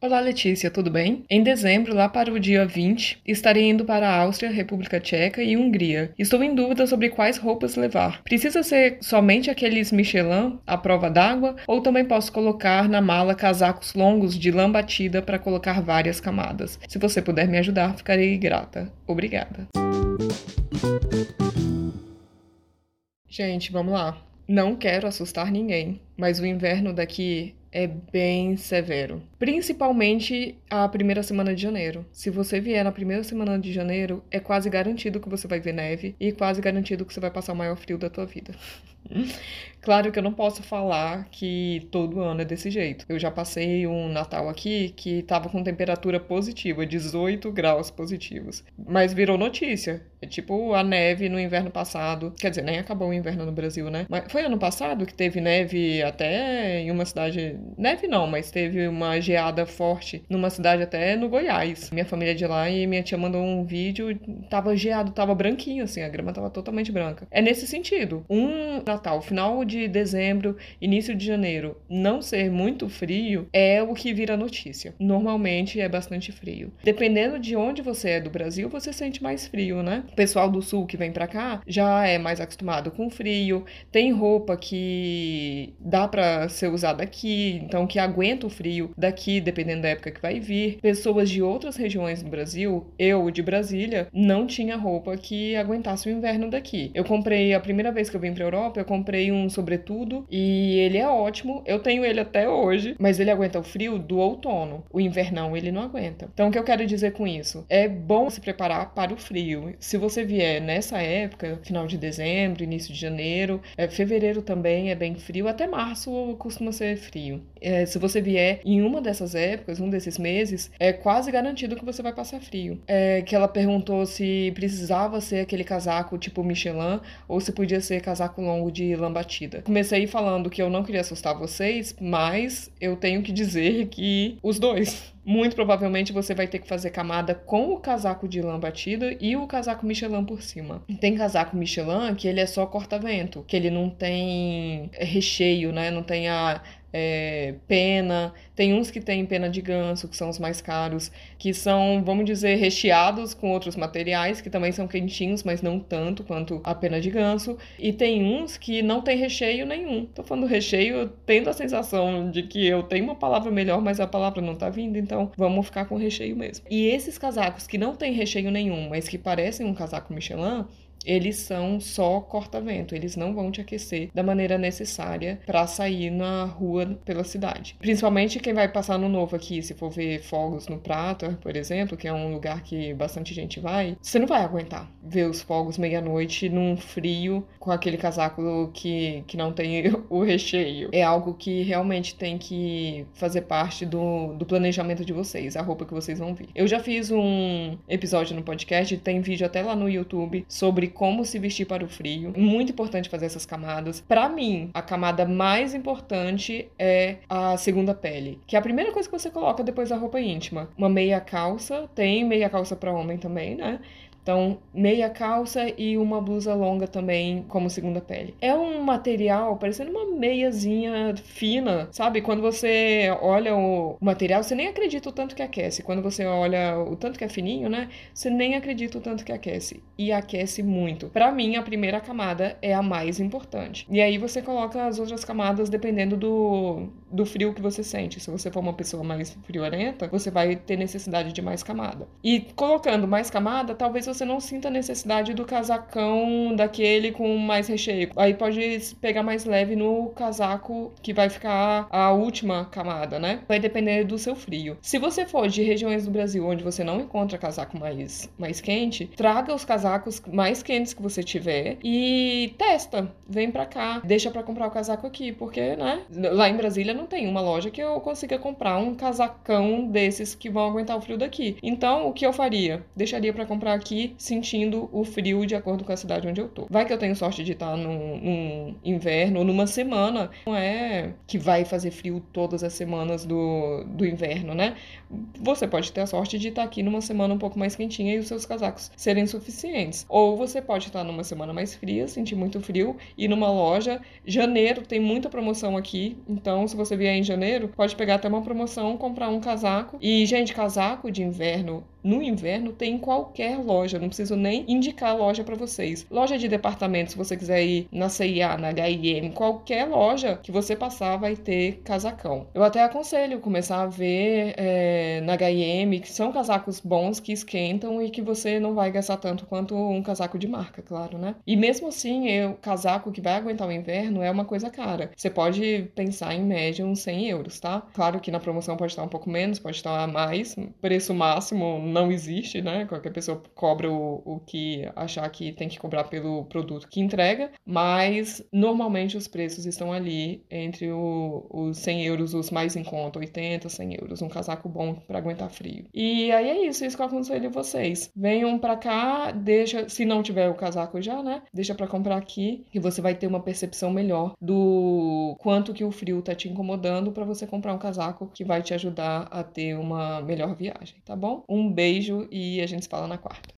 Olá, Letícia, tudo bem? Em dezembro, lá para o dia 20, estarei indo para a Áustria, República Tcheca e Hungria. Estou em dúvida sobre quais roupas levar. Precisa ser somente aqueles Michelin à prova d'água ou também posso colocar na mala casacos longos de lã batida para colocar várias camadas? Se você puder me ajudar, ficarei grata. Obrigada. Gente, vamos lá. Não quero assustar ninguém, mas o inverno daqui é bem severo. Principalmente a primeira semana de janeiro. Se você vier na primeira semana de janeiro, é quase garantido que você vai ver neve e quase garantido que você vai passar o maior frio da tua vida. Claro que eu não posso falar que todo ano é desse jeito. Eu já passei um Natal aqui que tava com temperatura positiva, 18 graus positivos. Mas virou notícia. É tipo a neve no inverno passado. Quer dizer, nem acabou o inverno no Brasil, né? Mas foi ano passado que teve neve até em uma cidade. Neve não, mas teve uma geada forte numa cidade até no Goiás. Minha família é de lá e minha tia mandou um vídeo. Tava geado, tava branquinho, assim, a grama tava totalmente branca. É nesse sentido. Um Natal, final de dezembro, início de janeiro, não ser muito frio é o que vira notícia. Normalmente é bastante frio. Dependendo de onde você é do Brasil, você sente mais frio, né? O pessoal do sul que vem para cá já é mais acostumado com frio, tem roupa que dá para ser usada aqui, então que aguenta o frio daqui, dependendo da época que vai vir. Pessoas de outras regiões do Brasil, eu de Brasília, não tinha roupa que aguentasse o inverno daqui. Eu comprei a primeira vez que eu vim para Europa, eu comprei um sobretudo e ele é ótimo. Eu tenho ele até hoje, mas ele aguenta o frio do outono. O invernão ele não aguenta. Então o que eu quero dizer com isso? É bom se preparar para o frio. Se você vier nessa época, final de dezembro, início de janeiro, é, fevereiro também é bem frio, até março costuma ser frio. É, se você vier em uma dessas épocas, um desses meses, é quase garantido que você vai passar frio. É, que ela perguntou se precisava ser aquele casaco tipo Michelin ou se podia ser casaco longo de lã batida. Comecei falando que eu não queria assustar vocês, mas eu tenho que dizer que os dois. Muito provavelmente você vai ter que fazer camada com o casaco de lã batida e o casaco Michelin por cima. Tem casaco Michelin que ele é só corta-vento, que ele não tem recheio, né? Não tem a, é, pena, tem uns que tem pena de ganso, que são os mais caros, que são, vamos dizer, recheados com outros materiais, que também são quentinhos, mas não tanto quanto a pena de ganso, e tem uns que não tem recheio nenhum. Tô falando recheio, tendo a sensação de que eu tenho uma palavra melhor, mas a palavra não tá vindo, então vamos ficar com recheio mesmo. E esses casacos que não tem recheio nenhum, mas que parecem um casaco Michelin, eles são só corta-vento, eles não vão te aquecer da maneira necessária para sair na rua pela cidade. Principalmente quem vai passar no novo aqui, se for ver fogos no Prata, por exemplo, que é um lugar que bastante gente vai, você não vai aguentar ver os fogos meia-noite num frio com aquele casaco que, que não tem o recheio. É algo que realmente tem que fazer parte do, do planejamento de vocês, a roupa que vocês vão vir. Eu já fiz um episódio no podcast, tem vídeo até lá no YouTube sobre como se vestir para o frio. Muito importante fazer essas camadas. Para mim, a camada mais importante é a segunda pele, que é a primeira coisa que você coloca depois da roupa íntima. Uma meia calça, tem meia calça para homem também, né? Então, meia calça e uma blusa longa também como segunda pele. É um material parecendo uma meiazinha fina, sabe? Quando você olha o material, você nem acredita o tanto que aquece. Quando você olha o tanto que é fininho, né? Você nem acredita o tanto que aquece. E aquece muito. Para mim, a primeira camada é a mais importante. E aí você coloca as outras camadas dependendo do, do frio que você sente. Se você for uma pessoa mais friorenta, você vai ter necessidade de mais camada. E colocando mais camada, talvez você você não sinta a necessidade do casacão daquele com mais recheio. Aí pode pegar mais leve no casaco que vai ficar a última camada, né? Vai depender do seu frio. Se você for de regiões do Brasil onde você não encontra casaco mais, mais quente, traga os casacos mais quentes que você tiver e testa. Vem pra cá, deixa pra comprar o casaco aqui, porque, né? Lá em Brasília não tem uma loja que eu consiga comprar um casacão desses que vão aguentar o frio daqui. Então, o que eu faria? Deixaria para comprar aqui sentindo o frio de acordo com a cidade onde eu tô. Vai que eu tenho sorte de estar num, num inverno numa semana, não é que vai fazer frio todas as semanas do, do inverno, né? Você pode ter a sorte de estar aqui numa semana um pouco mais quentinha e os seus casacos serem suficientes. Ou você pode estar numa semana mais fria, sentir muito frio, e numa loja. Janeiro tem muita promoção aqui, então se você vier em janeiro, pode pegar até uma promoção, comprar um casaco. E, gente, casaco de inverno no inverno tem em qualquer loja, não preciso nem indicar loja para vocês. Loja de departamento, se você quiser ir na CIA, na H&M, qualquer loja que você passar vai ter casacão. Eu até aconselho começar a ver é, na H&M que são casacos bons que esquentam e que você não vai gastar tanto quanto um casaco de marca, claro, né? E mesmo assim, o casaco que vai aguentar o inverno é uma coisa cara. Você pode pensar em média uns 100 euros, tá? Claro que na promoção pode estar um pouco menos, pode estar mais, preço máximo não existe, né? Qualquer pessoa cobra o, o que achar que tem que cobrar pelo produto que entrega, mas normalmente os preços estão ali entre o, os 100 euros, os mais em conta, 80, 100 euros, um casaco bom para aguentar frio. E aí é isso, isso que eu aconselho vocês. Venham para cá, deixa, se não tiver o casaco já, né? Deixa para comprar aqui, que você vai ter uma percepção melhor do quanto que o frio tá te incomodando para você comprar um casaco que vai te ajudar a ter uma melhor viagem, tá bom? Um beijo e a gente se fala na quarta.